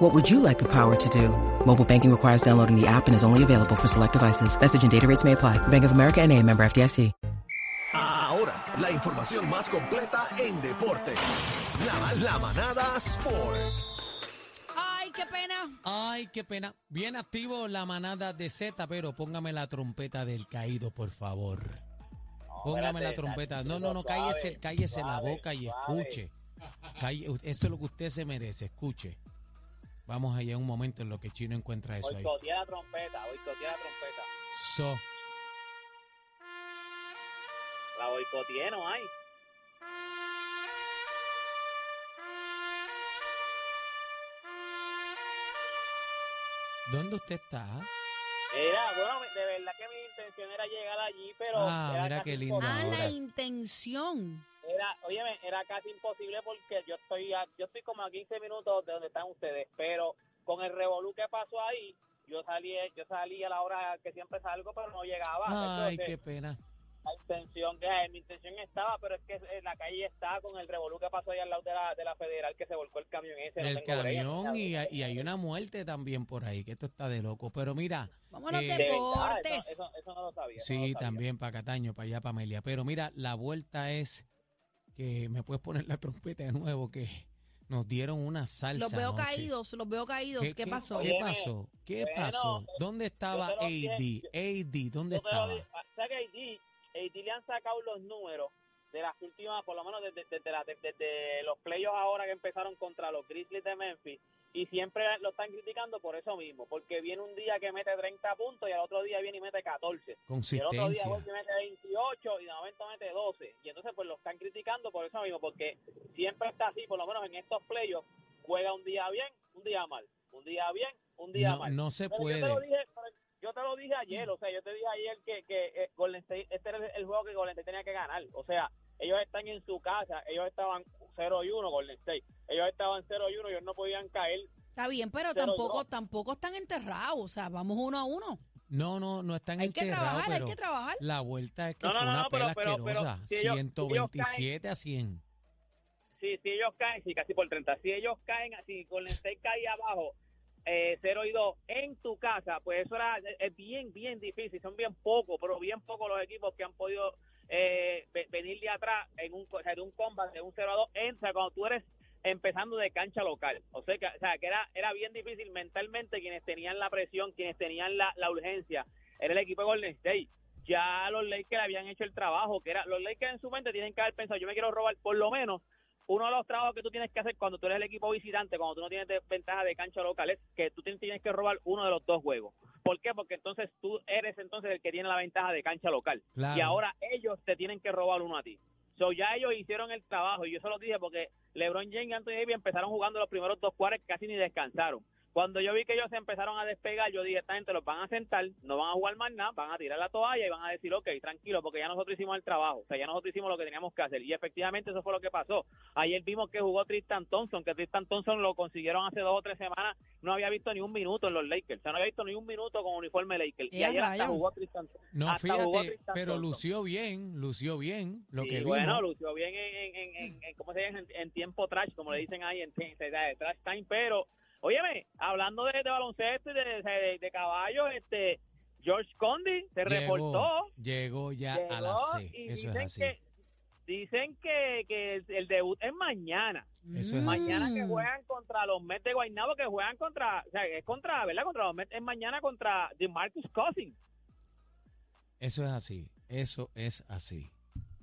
What would you like the power to do? Mobile banking requires downloading the app and is only available for select devices. Message and data rates may apply. Bank of America and a member FDIC. Ahora, la información más completa en deporte. La, la manada Sport. Ay, qué pena. Ay, qué pena. Bien activo la manada de Z, pero póngame la trompeta del caído, por favor. Póngame la trompeta. No, no, no, cállese, cállese la boca y escuche. Calle- Eso es lo que usted se merece, escuche. Vamos allá un momento en lo que Chino encuentra eso ahí. Boicotea la trompeta, boicotea la trompeta. So, La boicoteé, no hay. ¿dónde usted está? Era, bueno, de verdad que mi intención era llegar allí, pero. Ah, era mira qué lindo. Ah, la intención. Era, óyeme, era casi imposible porque yo estoy, a- yo estoy como a 15 minutos de donde están ustedes, pero con el revolú que pasó ahí, yo salí, yo salí a la hora que siempre salgo, pero no llegaba. Ay, Entonces, qué pena. La intención, que mi intención estaba, pero es que en la calle está con el revolú que pasó ahí al lado de la, de la federal que se volcó el camión ese. El camión y, hay una muerte también por ahí, que esto está de loco. Pero mira, Vamos a los Eh, verdad, deportes. Eso, eso, eso no lo sabía. no sí, lo sabía. también para Cataño, para allá, para Amelia. Pero mira, la vuelta es que me puedes poner la trompeta de nuevo, que nos dieron una salsa. Los veo anoche. caídos, los veo caídos. ¿Qué, pasó? ¿Qué pasó? ¿Qué bueno, pasó? ¿Dónde estaba AD? dije, AD, ¿dónde estaba? digo, ah, ¿sabes que AD, AD le han sacado los números de las últimas, por lo menos desde, desde, la- desde- desde los playoffs ahora que empezaron contra los Grizzlies de Memphis y siempre lo están criticando por eso mismo, porque viene un día que mete 30 puntos y al otro día viene y mete 14. Y el otro día Consistencia. vuelve y mete 28 y de momento mete 12. Y entonces pues lo están criticando por eso mismo, porque siempre está así, por lo menos en estos playoffs, juega un día bien, un día mal, un día bien, un día No, mal. no se Pero Yo te, puede. lo dije, pero yo te lo dije ayer, o sea, yo te dije ayer que, que eh, Golden State, este era el, el juego que Golden State tenía que ganar. O sea, ellos están en su casa, ellos estaban 0 y 1 Golden State. Ellos estaban 0 y 1, ellos no podían caer. Está bien, pero tampoco, tampoco están enterrados. O sea, vamos uno a uno. No, no, no están Hay que enterrados, trabajar, hay pero que trabajar. la vuelta es que No, no, fue no, una no, pela pero- asquerosa. si ellos- si ellos 127 a 100. Si, si ellos caen, sí, casi por 30. Si ellos caen, si Golden State cae abajo, eh, 0 y 2 en tu casa, pues eso era es bien, bien difícil. Son bien pocos, pero bien pocos los equipos que han podido eh, ve- venir de atrás en un, o sea, de un combat de un 0 a 2. Entra cuando tú eres empezando de cancha local. O sea, que, o sea, que era, era bien difícil mentalmente quienes tenían la presión, quienes tenían la, la urgencia. Era el equipo de Golden State. Ya los Lakers habían hecho el trabajo, que era los Lakers en su mente tienen que haber pensado, yo me quiero robar por lo menos uno de los trabajos que tú tienes que hacer cuando tú eres el equipo visitante, cuando tú no tienes ventaja de cancha local, es que tú tienes que robar uno de los dos juegos. ¿Por qué? Porque entonces tú eres entonces el que tiene la ventaja de cancha local. Claro. Y ahora ellos te tienen que robar uno a ti. So, ya ellos hicieron el trabajo y yo se los dije porque LeBron James y Anthony Davis empezaron jugando los primeros dos cuartos casi ni descansaron. Cuando yo vi que ellos se empezaron a despegar, yo dije, esta gente los van a sentar, no van a jugar más nada, van a tirar la toalla y van a decir, ok, tranquilo, porque ya nosotros hicimos el trabajo, o sea, ya nosotros hicimos lo que teníamos que hacer. Y efectivamente eso fue lo que pasó. Ayer vimos que jugó Tristan Thompson, que Tristan Thompson lo consiguieron hace dos o tres semanas, no había visto ni un minuto en los Lakers, o sea, no había visto ni un minuto con uniforme Lakers. Y ¡Eh, ayer hasta jugó Tristan No, hasta jugó fíjate, Tristan pero Thompson. lució bien, lució bien lo Sí, que bueno, vimos. lució bien en, en, en, en- ¿cómo se llama? En, en tiempo trash, como le dicen ahí, en, en- en trash time, pero, óyeme, hablando de, de baloncesto y de, de, de caballos, este, George Condi se reportó. Llegó ya a llegó la C. Eso es dicen así. que dicen que, que el, debut es mañana. Eso es así. Mañana que juegan contra los Mets de Guaynabo, que juegan contra, o sea, es contra, ¿verdad? Contra los Mets, es mañana contra DeMarcus Cousins. Eso es así. Eso es así.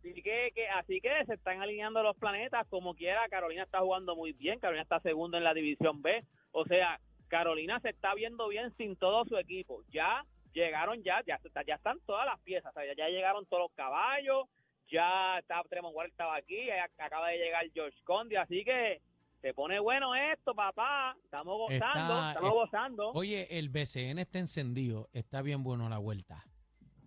Así que, que- así que se están alineando los planetas como quiera. Carolina está jugando muy bien. Carolina está segundo en la división B. O sea, Carolina se está viendo bien sin todo su equipo. Ya llegaron, ya, ya, ya están todas las piezas. O sea, ya, llegaron todos los caballos. Ya está Tremont Waters estaba aquí. ya acaba de llegar George Condi. Así que se pone bueno esto, papá. Estamos gozando, Está- estamos es- gozando. Oye, el BCN está encendido. Está bien bueno la vuelta.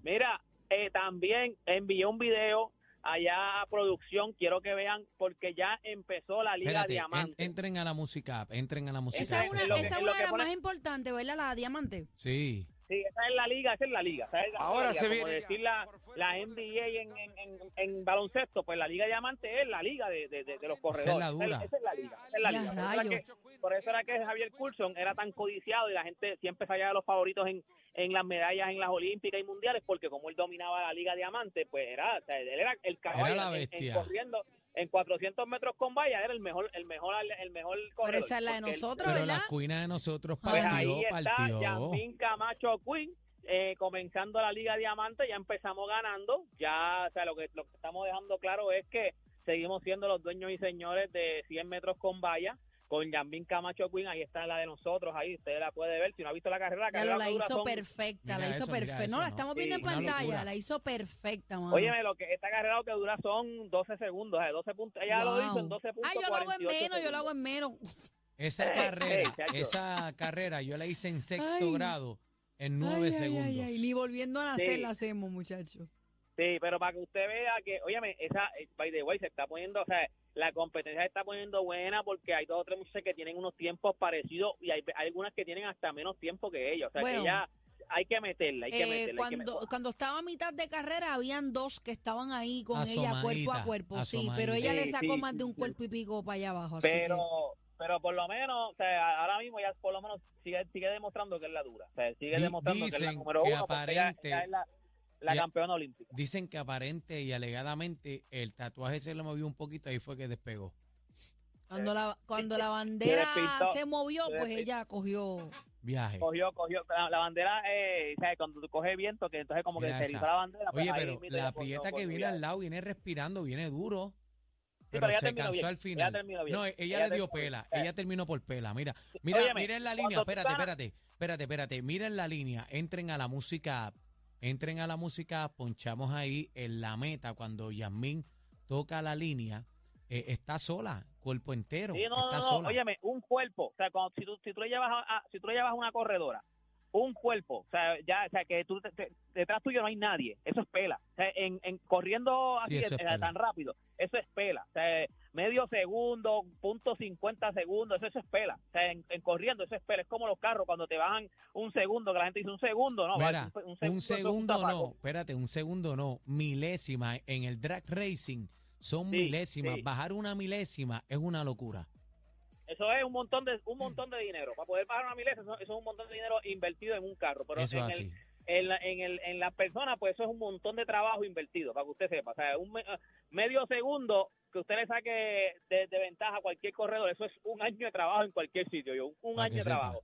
Mira, Eh, también envié un video allá a producción, quiero que vean, porque ya empezó la Liga Espérate, en- Diamante. entren a la música app, entren a la música Esa app. es una, en lo que- esa es en lo una que de las pone- más importantes, ¿verdad? La diamante. Sí. Sí, esa es la liga, esa es la liga. esa es la Ahora liga, se como viene ya, decir la, la NBA en, en, en, en baloncesto, pues la Liga Diamante es la liga de, de, de- de los Esa es corredores. la dura. Esa es la liga. esa es la Ya, liga. Por eso era rayos. que- Por eso era que Javier Coulson era tan codiciado y la gente siempre salía de los favoritos en, en las medallas en las Olímpicas y Mundiales, porque como él dominaba la Liga Diamante, pues era, o sea, él era el caballo la en- corriendo en 400 metros con valla, era el mejor, el mejor, el mejor corredor. esa es la de él- nosotros, Pero ¿verdad? la cuina de nosotros pues partió, ahí está partió. Yasmín Camacho Quinn eh, comenzando la Liga Diamante, ya empezamos ganando, ya, o sea, lo que, lo que estamos dejando claro es que seguimos siendo los dueños y señores de 100 metros con valla, con Yasmín Camacho Quinn, ahí está la de nosotros, ahahí usted la puede ver, si no ha visto la carrera, la Ya carrera la dura hizo son- perfecta, la hizo perfecta. eso, No, la estamos viendo Sí, en pantalla, la hizo perfecta, mano. Óyeme, lo que esta carrera lo que dura son 12 segundos, eh, 12 puntos, ella lo hizo en 12 puntos. Ah, yo lo hago en menos, yo lo hago en menos. Esa carrera, esa carrera yo la hice en sexto Ay. grado en Ay, nueve ay, segundos. ay, ay, Ni volviendo a nacer Sí. la hacemos, muchachos. Sí, pero para que usted vea que, óyeme, esa, eh, by the way, se está poniendo, o sea, la competencia se está poniendo buena porque hay dos o tres muchachas que tienen unos tiempos parecidos y hay, hay algunas que tienen hasta menos tiempo que ellos. O sea, Bueno. que ya hay que meterla, hay que Eh, meterla. hay que cuando, meterla. cuando estaba a mitad de carrera, habían dos que estaban ahí con ella cuerpo a cuerpo, sí, pero ella le Sí, sacó sí, más de un sí. cuerpo y pico para allá abajo. así Pero, que- pero por lo menos, o sea, ahora mismo ya por lo menos sigue, sigue demostrando que es la dura. O sea, sigue Di- demostrando que es la número que uno porque ella, aparente- ella es la, la campeona olímpica. Dicen que aparente y alegadamente el tatuaje se le movió un poquito, ahí fue que despegó. cuando la, cuando la bandera despistó, se movió, se pues ella cogió. Viaje. Cogió, cogió, la, la bandera, eh, o sea, cuando tú coges viento, que entonces como que Mira se esa. erizó la bandera. pues Oye, pero la ella cogió- prieta que viene al lado viene respirando, viene duro. Sí, Pero, pero ella se terminó cansó bien, al ella final. terminó bien, No, ella, ella le dio bien. pela. Ella terminó por pela. Mira, mira, Óyeme, mira en la línea. Espérate, espérate, espérate, espérate. Mira en la línea. Entren a la música. Entren a la música. Ponchamos ahí en la meta cuando Yasmín toca la línea. eh, está sola, cuerpo entero. Sí, no, está no, no, sola. óyeme, un cuerpo, o sea, cuando, si, tú, si tú le llevas a, a- si tú le llevas a una corredora, un cuerpo, o sea, ya, o sea, que tú, te- te- detrás tuyo no hay nadie, eso es pela, o sea, en, en corriendo así, Sí, eh, es tan rápido, eso es pela, o sea, medio segundo, punto 50 segundos, eso, eso es pela, o sea, en, en corriendo eso es pela, es como los carros cuando te bajan un segundo, que la gente dice un segundo, no, Mira, un es segundo no, espérate, un segundo no, milésima en el drag racing son Sí, milésimas. sí. Bajar una milésima es una locura. Eso es un montón de un montón de dinero. Para poder pagar una milésima, eso, eso es un montón de dinero invertido en un carro. Pero Eso en, es el, así. en, la, en, el, en las personas, pues eso es un montón de trabajo invertido, para que usted sepa. O sea, un me- medio segundo que usted le saque de, de ventaja a cualquier corredor, eso es un año de trabajo en cualquier sitio, yo, un año de sepa. trabajo.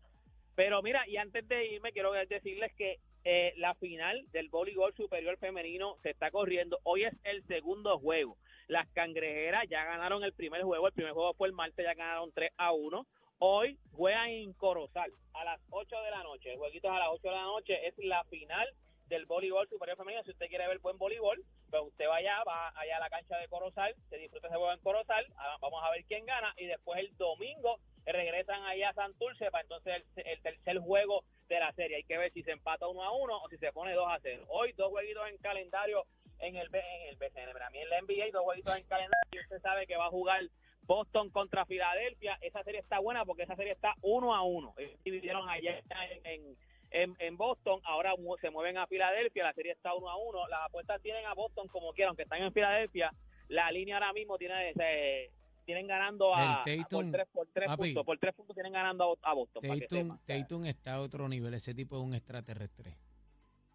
Pero mira, y antes de irme, quiero decirles que eh, la final del voleibol superior femenino se está corriendo. Hoy es el segundo juego. Las cangrejeras ya ganaron el primer juego. El primer juego fue el martes, ya ganaron 3 a 1. Hoy juegan en Corozal a las 8 de la noche. El jueguito es a las 8 de la noche. Es la final del voleibol superior femenino. Si usted quiere ver buen voleibol, pues usted vaya, va allá a la cancha de Corozal, se disfruta ese juego en Corozal. Vamos a ver quién gana. Y después el domingo regresan allá a Santurce para entonces el, el tercer juego de la serie. Hay que ver si se empata 1 a 1 o si se pone 2 a 0. Hoy dos jueguitos en calendario en el, B- en el BCN. Pero a mí en la NBA dos jueguitos en calendario. Y usted sabe que va a jugar Boston contra Filadelfia. Esa serie está buena porque esa serie está 1 a 1. Ellos dividieron allá en, en, en, Boston. Ahora se mueven a Filadelfia. La serie está 1 a 1. Las apuestas tienen a Boston como quieran, aunque están en Filadelfia. La línea ahora mismo tiene ese tienen ganando a, a- por Tatum, tres, por tres papi. puntos por tres puntos tienen ganando a, Boston Tatum. Tatum está a otro nivel. Ese tipo es un extraterrestre.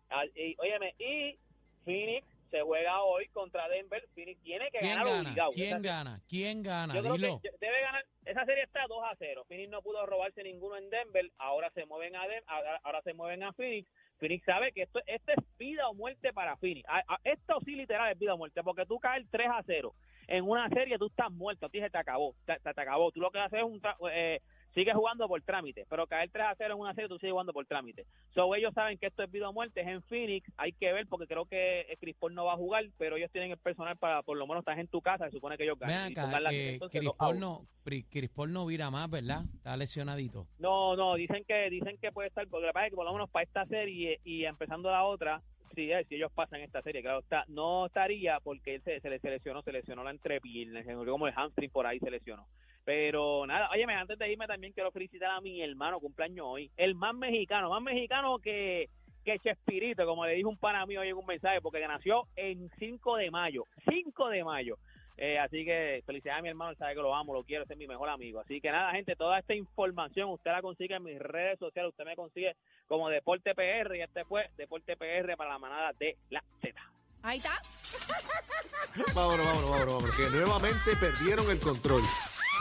Ah, y, óyeme, y Phoenix se juega hoy contra Denver. Phoenix tiene que ¿Quién ganar gana? obligado. ¿Quién Esa- gana? ¿Quién gana? Yo creo Dilo. que debe ganar. Esa serie está 2 a 0. Phoenix no pudo robarse ninguno en Denver. Ahora se mueven a Den- ahora, se mueven a Phoenix. Phoenix sabe que esto, esto es vida o muerte para Phoenix. Esto sí literal es vida o muerte, porque tú caes 3 a 0 en una serie, tú estás muerto, a ti se te acabó, te, te- te acabó. Tú lo que haces es un tra- eh, sigues jugando por trámite, pero caer 3 a 0 en una serie, tú sigues jugando por trámite. So, ellos saben que esto es vida o muerte, es en Phoenix, hay que ver, porque creo que eh, Chris Paul no va a jugar, pero ellos tienen el personal para, por lo menos, estás en tu casa, se supone que ellos ganan. La- eh, Chris Paul no, Chris Paul no vira más, ¿verdad? Está lesionadito. No, no, dicen que dicen que puede estar, porque lo que pasa es que por lo menos para esta serie y empezando la otra, si, eh, si ellos pasan esta serie, claro está, no estaría porque él se, se le seleccionó, se lesionó la entrepierna, se como el hamstring por ahí se lesionó. Pero nada, oye, antes de irme también quiero felicitar a mi hermano, cumpleaños hoy, el más mexicano, más mexicano que, que Chespirito, como le dijo un pana mío hoy en un mensaje, porque nació en 5 de mayo, 5 de mayo. Eh, así que felicidades a mi hermano, él sabe que lo amo, lo quiero, ese es mi mejor amigo. Así que nada, gente, toda esta información usted la consigue en mis redes sociales, usted me consigue como Deporte PR y este fue Deporte PR para la manada de la Z. Ahí está. Vámonos, vámonos, vámonos, vámonos, que nuevamente perdieron el control.